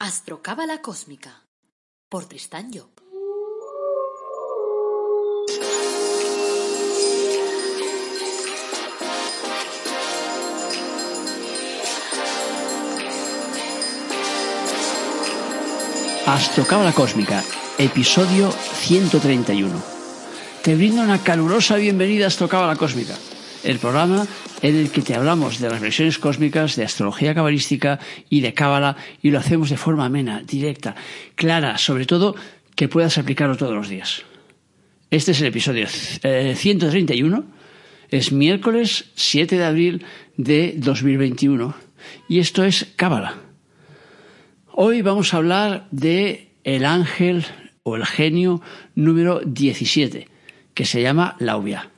Astrocábala Cósmica por Tristán Job. Astrocábala Cósmica, episodio 131. Te brindo una calurosa bienvenida a Astrocábala Cósmica, el programa en el que te hablamos de las versiones cósmicas, de astrología cabalística y de cábala, y lo hacemos de forma amena, directa, clara, sobre todo que puedas aplicarlo todos los días. Este es el episodio 131, es miércoles 7 de abril de 2021, y esto es cábala. Hoy vamos a hablar de el ángel o el genio número 17, que se llama Laubia.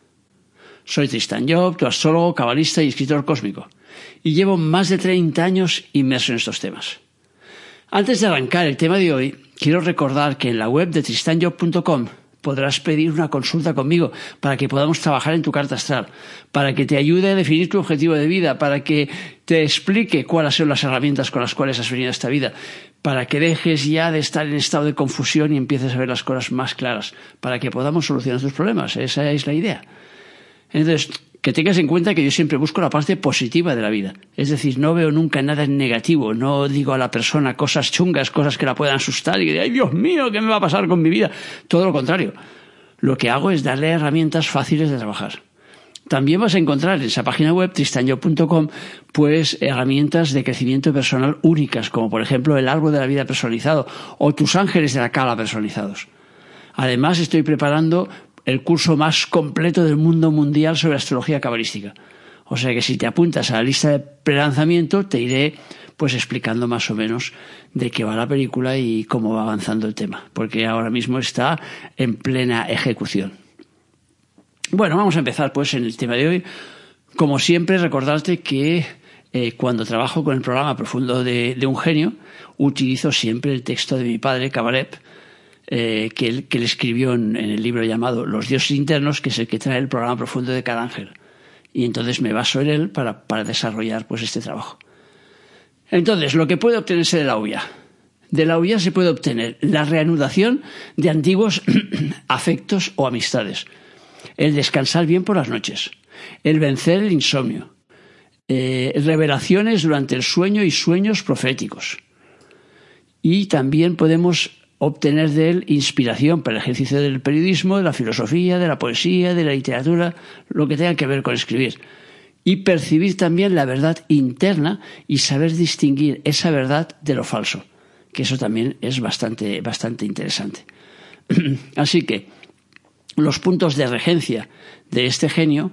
Soy Tristan Job, tu astrólogo, cabalista y escritor cósmico, y llevo más de 30 años inmerso en estos temas. Antes de arrancar el tema de hoy, quiero recordar que en la web de tristanjob.com podrás pedir una consulta conmigo para que podamos trabajar en tu carta astral, para que te ayude a definir tu objetivo de vida, para que te explique cuáles son las herramientas con las cuales has venido a esta vida, para que dejes ya de estar en estado de confusión y empieces a ver las cosas más claras, para que podamos solucionar tus problemas. Esa es la idea. Entonces, que tengas en cuenta que yo siempre busco la parte positiva de la vida. Es decir, no veo nunca nada negativo, no digo a la persona cosas chungas, cosas que la puedan asustar y que, ay Dios mío, ¿qué me va a pasar con mi vida? Todo lo contrario. Lo que hago es darle herramientas fáciles de trabajar. También vas a encontrar en esa página web, tristanyo.com, pues herramientas de crecimiento personal únicas, como por ejemplo el árbol de la vida personalizado o tus ángeles de la cala personalizados. Además, estoy preparando el curso más completo del mundo mundial sobre astrología cabalística. O sea que si te apuntas a la lista de prelanzamiento, te iré pues explicando más o menos de qué va la película y cómo va avanzando el tema, porque ahora mismo está en plena ejecución. Bueno, vamos a empezar pues en el tema de hoy. Como siempre, recordarte que eh, cuando trabajo con el programa profundo de, de, un genio, utilizo siempre el texto de mi padre, Cabalep, eh, que, él, que, escribió en, en, el libro llamado Los dioses internos, que es el que trae el programa profundo de cada ángel. Y entonces me baso en él para, para desarrollar pues, este trabajo. Entonces, lo que puede obtenerse de la UIA. De la UIA se puede obtener la reanudación de antiguos afectos o amistades, el descansar bien por las noches, el vencer el insomnio, eh, revelaciones durante el sueño y sueños proféticos. Y también podemos obtener de él inspiración para el ejercicio del periodismo, de la filosofía, de la poesía, de la literatura, lo que tenga que ver con escribir. Y percibir también la verdad interna y saber distinguir esa verdad de lo falso, que eso también es bastante, bastante interesante. Así que los puntos de regencia de este genio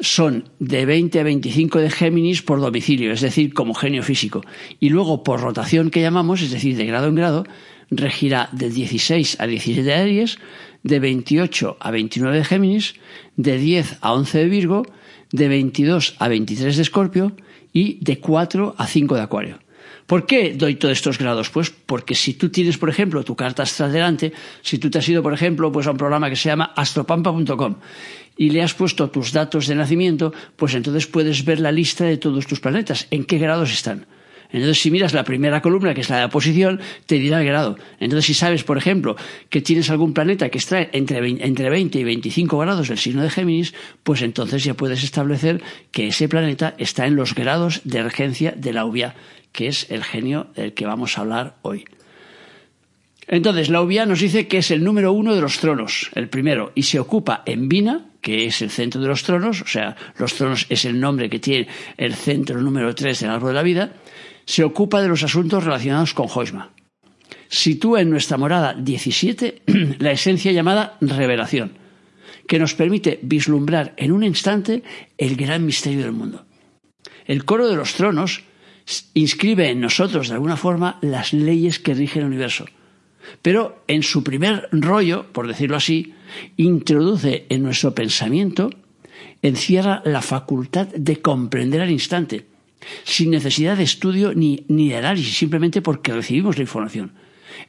son de 20 a 25 de Géminis por domicilio, es decir, como genio físico. Y luego por rotación que llamamos, es decir, de grado en grado, regirá de 16 a 17 de Aries, de 28 a 29 de Géminis, de 10 a 11 de Virgo, de 22 a 23 de Escorpio y de 4 a 5 de Acuario. ¿Por qué doy todos estos grados? Pues porque si tú tienes, por ejemplo, tu carta astral delante, si tú te has ido, por ejemplo, pues a un programa que se llama astropampa.com y le has puesto tus datos de nacimiento, pues entonces puedes ver la lista de todos tus planetas, en qué grados están. Entonces, si miras la primera columna, que es la de oposición, te dirá el grado. Entonces, si sabes, por ejemplo, que tienes algún planeta que está entre 20 y 25 grados del signo de Géminis, pues entonces ya puedes establecer que ese planeta está en los grados de regencia de la UVIA, que es el genio del que vamos a hablar hoy. Entonces, la UVIA nos dice que es el número uno de los tronos, el primero, y se ocupa en Vina, que es el centro de los tronos, o sea, los tronos es el nombre que tiene el centro número tres del árbol de la vida, se ocupa de los asuntos relacionados con Joisma. Sitúa en nuestra morada 17 la esencia llamada revelación, que nos permite vislumbrar en un instante el gran misterio del mundo. El coro de los tronos inscribe en nosotros, de alguna forma, las leyes que rigen el universo. Pero en su primer rollo, por decirlo así, introduce en nuestro pensamiento, encierra la facultad de comprender al instante, sin necesidad de estudio ni, ni de análisis, simplemente porque recibimos la información.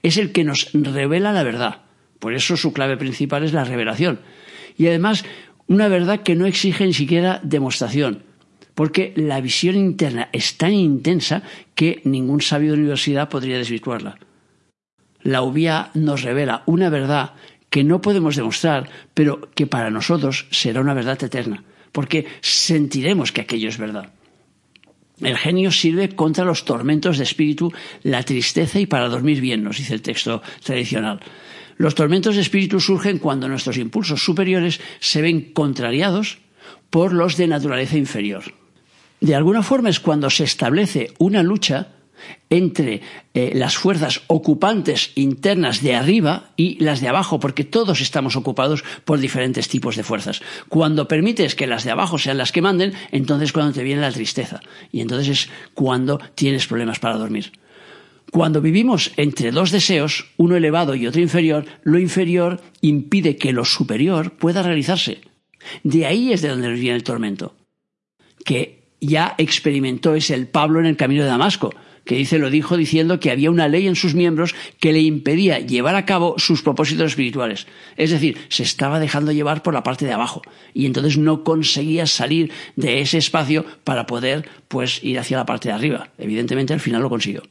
Es el que nos revela la verdad. Por eso su clave principal es la revelación. Y además, una verdad que no exige ni siquiera demostración, porque la visión interna es tan intensa que ningún sabio de universidad podría desvirtuarla. La UBIA nos revela una verdad que no podemos demostrar, pero que para nosotros será una verdad eterna, porque sentiremos que aquello es verdad. El genio sirve contra los tormentos de espíritu, la tristeza y para dormir bien, nos dice el texto tradicional. Los tormentos de espíritu surgen cuando nuestros impulsos superiores se ven contrariados por los de naturaleza inferior. De alguna forma es cuando se establece una lucha entre eh, las fuerzas ocupantes internas de arriba y las de abajo, porque todos estamos ocupados por diferentes tipos de fuerzas. Cuando permites que las de abajo sean las que manden, entonces cuando te viene la tristeza y entonces es cuando tienes problemas para dormir. Cuando vivimos entre dos deseos, uno elevado y otro inferior, lo inferior impide que lo superior pueda realizarse. De ahí es de donde viene el tormento, que ya experimentó es el Pablo en el camino de Damasco que dice lo dijo diciendo que había una ley en sus miembros que le impedía llevar a cabo sus propósitos espirituales. Es decir, se estaba dejando llevar por la parte de abajo y entonces no conseguía salir de ese espacio para poder pues ir hacia la parte de arriba. Evidentemente al final lo consiguió.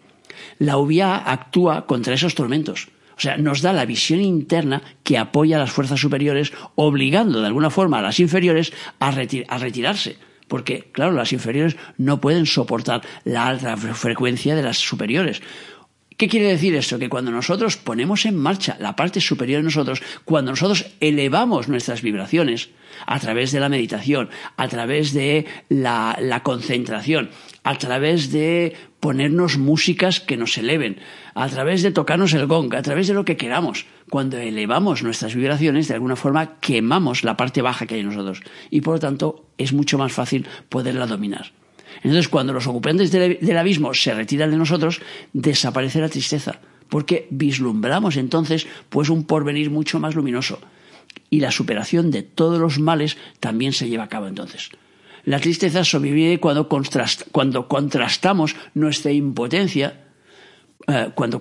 La UBIA actúa contra esos tormentos. O sea, nos da la visión interna que apoya a las fuerzas superiores, obligando de alguna forma a las inferiores a retirarse porque, claro, las inferiores no pueden soportar la alta frecuencia de las superiores. ¿Qué quiere decir esto? Que cuando nosotros ponemos en marcha la parte superior de nosotros, cuando nosotros elevamos nuestras vibraciones a través de la meditación, a través de la, la concentración, a través de ponernos músicas que nos eleven, a través de tocarnos el gong, a través de lo que queramos. Cuando elevamos nuestras vibraciones, de alguna forma quemamos la parte baja que hay en nosotros y por lo tanto es mucho más fácil poderla dominar. Entonces, cuando los ocupantes del, abismo se retiran de nosotros, desaparece la tristeza, porque vislumbramos entonces pues un porvenir mucho más luminoso. Y la superación de todos los males también se lleva a cabo entonces. La tristeza sobrevive cuando, contrastamos nuestra impotencia, eh, cuando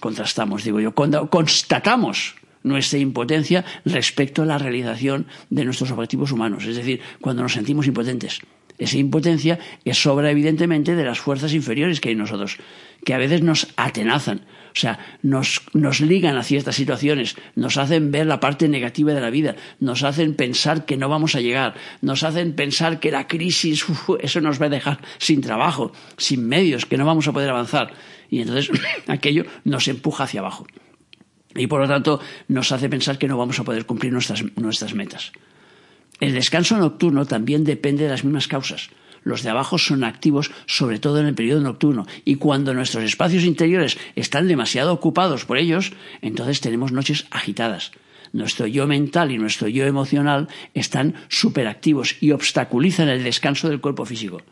contrastamos, digo yo, cuando constatamos nuestra impotencia respecto a la realización de nuestros objetivos humanos, es decir, cuando nos sentimos impotentes. Esa impotencia es obra, evidentemente, de las fuerzas inferiores que hay en nosotros, que a veces nos atenazan, o sea, nos, nos ligan a ciertas situaciones, nos hacen ver la parte negativa de la vida, nos hacen pensar que no vamos a llegar, nos hacen pensar que la crisis, eso nos va a dejar sin trabajo, sin medios, que no vamos a poder avanzar. Y entonces aquello nos empuja hacia abajo. Y por lo tanto nos hace pensar que no vamos a poder cumplir nuestras, nuestras metas. El descanso nocturno también depende de las mismas causas. Los de abajo son activos sobre todo en el periodo nocturno y cuando nuestros espacios interiores están demasiado ocupados por ellos, entonces tenemos noches agitadas. Nuestro yo mental y nuestro yo emocional están superactivos y obstaculizan el descanso del cuerpo físico.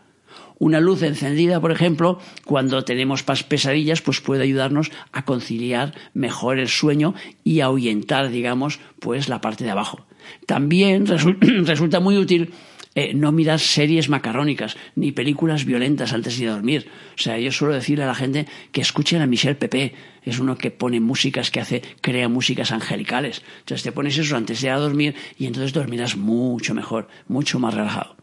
Una luz encendida, por ejemplo, cuando tenemos pesadillas, pues puede ayudarnos a conciliar mejor el sueño y ahuyentar, digamos, pues la parte de abajo. También resulta muy útil eh, no mirar series macarrónicas ni películas violentas antes de dormir. O sea, yo suelo decirle a la gente que escuchen a Michel Pepe. Es uno que pone músicas, que hace, crea músicas angelicales. Entonces te pones eso antes de ir a dormir y entonces dormirás mucho mejor, mucho más relajado.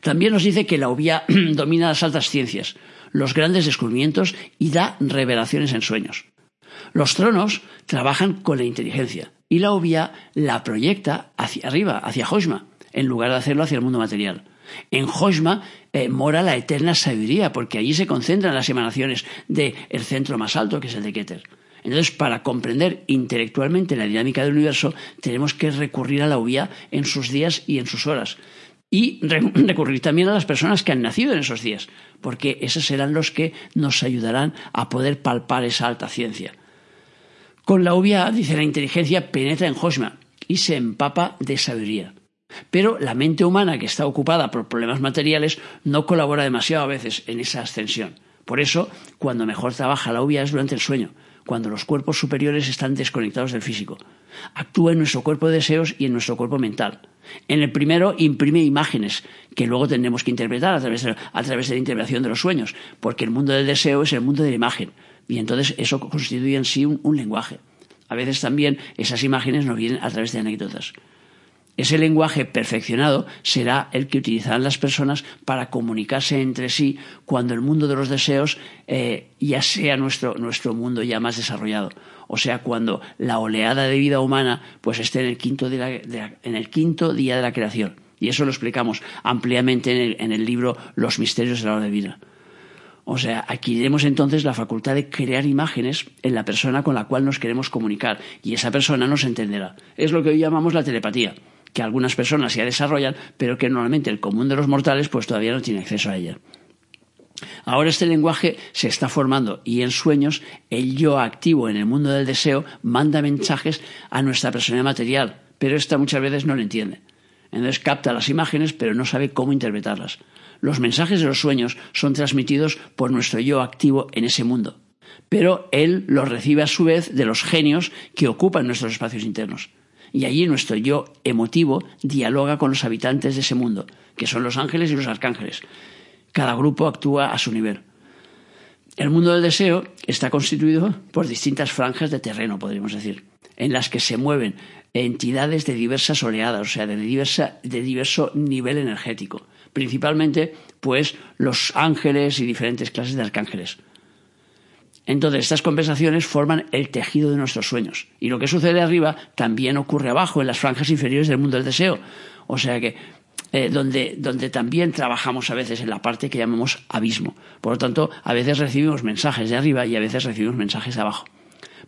También nos dice que la obvia domina las altas ciencias, los grandes descubrimientos y da revelaciones en sueños. Los tronos trabajan con la inteligencia y la obvia la proyecta hacia arriba, hacia Hoshma, en lugar de hacerlo hacia el mundo material. En Hoshma eh, mora la eterna sabiduría, porque allí se concentran las emanaciones del centro más alto, que es el de Keter. Entonces, para comprender intelectualmente la dinámica del universo, tenemos que recurrir a la obvia en sus días y en sus horas. Y recurrir también a las personas que han nacido en esos días, porque esos serán los que nos ayudarán a poder palpar esa alta ciencia. Con la obvia, dice la inteligencia, penetra en Hoshma y se empapa de sabiduría. Pero la mente humana que está ocupada por problemas materiales no colabora demasiado a veces en esa ascensión. Por eso, cuando mejor trabaja la obvia es durante el sueño, cuando los cuerpos superiores están desconectados del físico. Actúa en nuestro cuerpo de deseos y en nuestro cuerpo mental. En el primero imprime imágenes que luego tendremos que interpretar a través, de, a través de la interpretación de los sueños, porque el mundo del deseo es el mundo de la imagen. Y entonces eso constituye en sí un, lenguaje. A veces también esas imágenes nos vienen a través de anécdotas. Ese lenguaje perfeccionado será el que utilizarán las personas para comunicarse entre sí cuando el mundo de los deseos eh, ya sea nuestro, nuestro mundo ya más desarrollado. O sea, cuando la oleada de vida humana pues esté en el quinto, en el quinto día de la creación. Y eso lo explicamos ampliamente en el, en el libro Los misterios de la hora de vida. O sea, adquiriremos entonces la facultad de crear imágenes en la persona con la cual nos queremos comunicar y esa persona nos entenderá. Es lo que hoy llamamos la telepatía que algunas personas ya desarrollan, pero que normalmente el común de los mortales pues todavía no tiene acceso a ella. Ahora este lenguaje se está formando y en sueños el yo activo en el mundo del deseo manda mensajes a nuestra personalidad material, pero esta muchas veces no lo entiende. Entonces capta las imágenes pero no sabe cómo interpretarlas. Los mensajes de los sueños son transmitidos por nuestro yo activo en ese mundo, pero él los recibe a su vez de los genios que ocupan nuestros espacios internos. Y allí nuestro yo emotivo dialoga con los habitantes de ese mundo, que son los ángeles y los arcángeles. Cada grupo actúa a su nivel. El mundo del deseo está constituido por distintas franjas de terreno, podríamos decir, en las que se mueven entidades de diversas oleadas, o sea, de, diversa, de diverso nivel energético. Principalmente, pues, los ángeles y diferentes clases de arcángeles. Entonces, estas compensaciones forman el tejido de nuestros sueños. Y lo que sucede arriba también ocurre abajo, en las franjas inferiores del mundo del deseo. O sea que, eh, donde, donde también trabajamos a veces en la parte que llamamos abismo. Por lo tanto, a veces recibimos mensajes de arriba y a veces recibimos mensajes de abajo.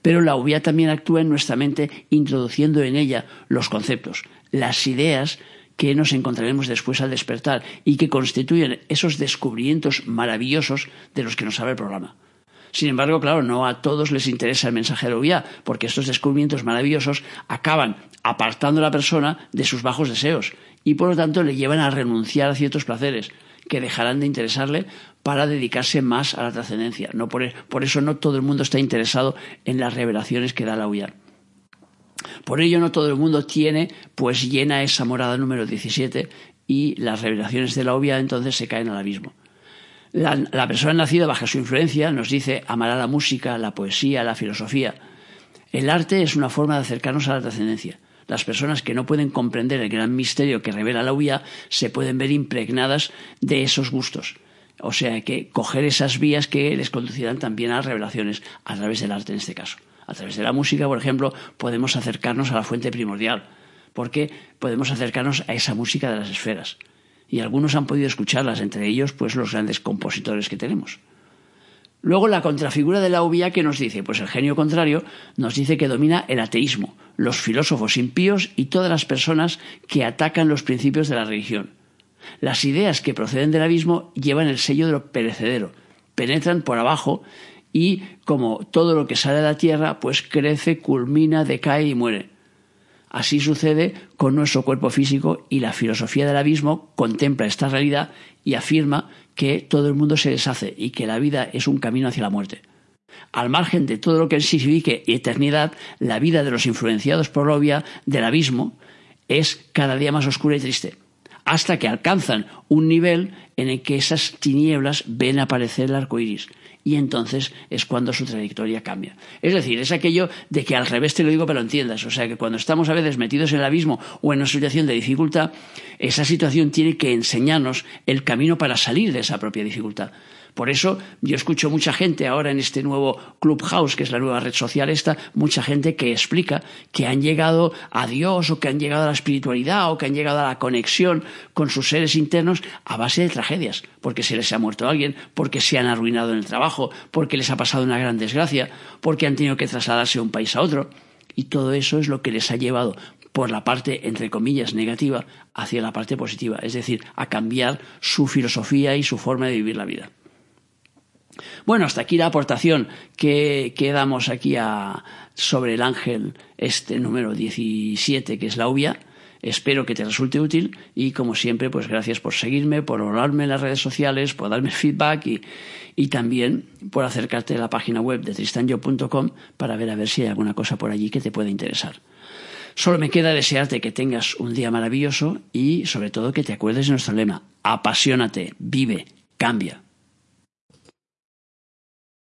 Pero la UBIA también actúa en nuestra mente introduciendo en ella los conceptos, las ideas que nos encontraremos después al despertar y que constituyen esos descubrimientos maravillosos de los que nos habla el programa. Sin embargo, claro, no a todos les interesa el mensaje de la UBIA, porque estos descubrimientos maravillosos acaban apartando a la persona de sus bajos deseos y por lo tanto le llevan a renunciar a ciertos placeres que dejarán de interesarle para dedicarse más a la trascendencia. No por, eso no todo el mundo está interesado en las revelaciones que da la UBIA. Por ello no todo el mundo tiene pues llena esa morada número 17 y las revelaciones de la UBIA entonces se caen al abismo. La, persona nacida bajo su influencia nos dice amará la música, la poesía, la filosofía. El arte es una forma de acercarnos a la trascendencia. Las personas que no pueden comprender el gran misterio que revela la UIA se pueden ver impregnadas de esos gustos. O sea que coger esas vías que les conducirán también a las revelaciones a través del arte en este caso. A través de la música, por ejemplo, podemos acercarnos a la fuente primordial, porque podemos acercarnos a esa música de las esferas y algunos han podido escucharlas, entre ellos pues los grandes compositores que tenemos. Luego la contrafigura de la obvia que nos dice, pues el genio contrario nos dice que domina el ateísmo, los filósofos impíos y todas las personas que atacan los principios de la religión. Las ideas que proceden del abismo llevan el sello de lo perecedero, penetran por abajo y como todo lo que sale de la tierra, pues crece, culmina, decae y muere. Así sucede con nuestro cuerpo físico y la filosofía del abismo contempla esta realidad y afirma que todo el mundo se deshace y que la vida es un camino hacia la muerte. Al margen de todo lo que signifique eternidad, la vida de los influenciados por la obvia del abismo es cada día más oscura y triste, hasta que alcanzan un nivel en el que esas tinieblas ven aparecer el arco iris y entonces es cuando su trayectoria cambia. Es decir, es aquello de que al revés te lo digo pero lo entiendas. O sea, que cuando estamos a veces metidos en el abismo o en una situación de dificultad, esa situación tiene que enseñarnos el camino para salir de esa propia dificultad. Por eso yo escucho mucha gente ahora en este nuevo Clubhouse, que es la nueva red social esta, mucha gente que explica que han llegado a Dios o que han llegado a la espiritualidad o que han llegado a la conexión con sus seres internos a base de tragedias, porque se les ha muerto alguien, porque se han arruinado en el trabajo, porque les ha pasado una gran desgracia, porque han tenido que trasladarse de un país a otro. Y todo eso es lo que les ha llevado por la parte, entre comillas, negativa hacia la parte positiva, es decir, a cambiar su filosofía y su forma de vivir la vida. Bueno, hasta aquí la aportación que, damos aquí sobre el ángel, este número 17, que es la obvia. Espero que te resulte útil y como siempre, pues gracias por seguirme, por hablarme en las redes sociales, por darme feedback y, y también por acercarte a la página web de tristanyo.com para ver a ver si hay alguna cosa por allí que te pueda interesar. Solo me queda desearte que tengas un día maravilloso y sobre todo que te acuerdes de nuestro lema, apasionate, vive, cambia.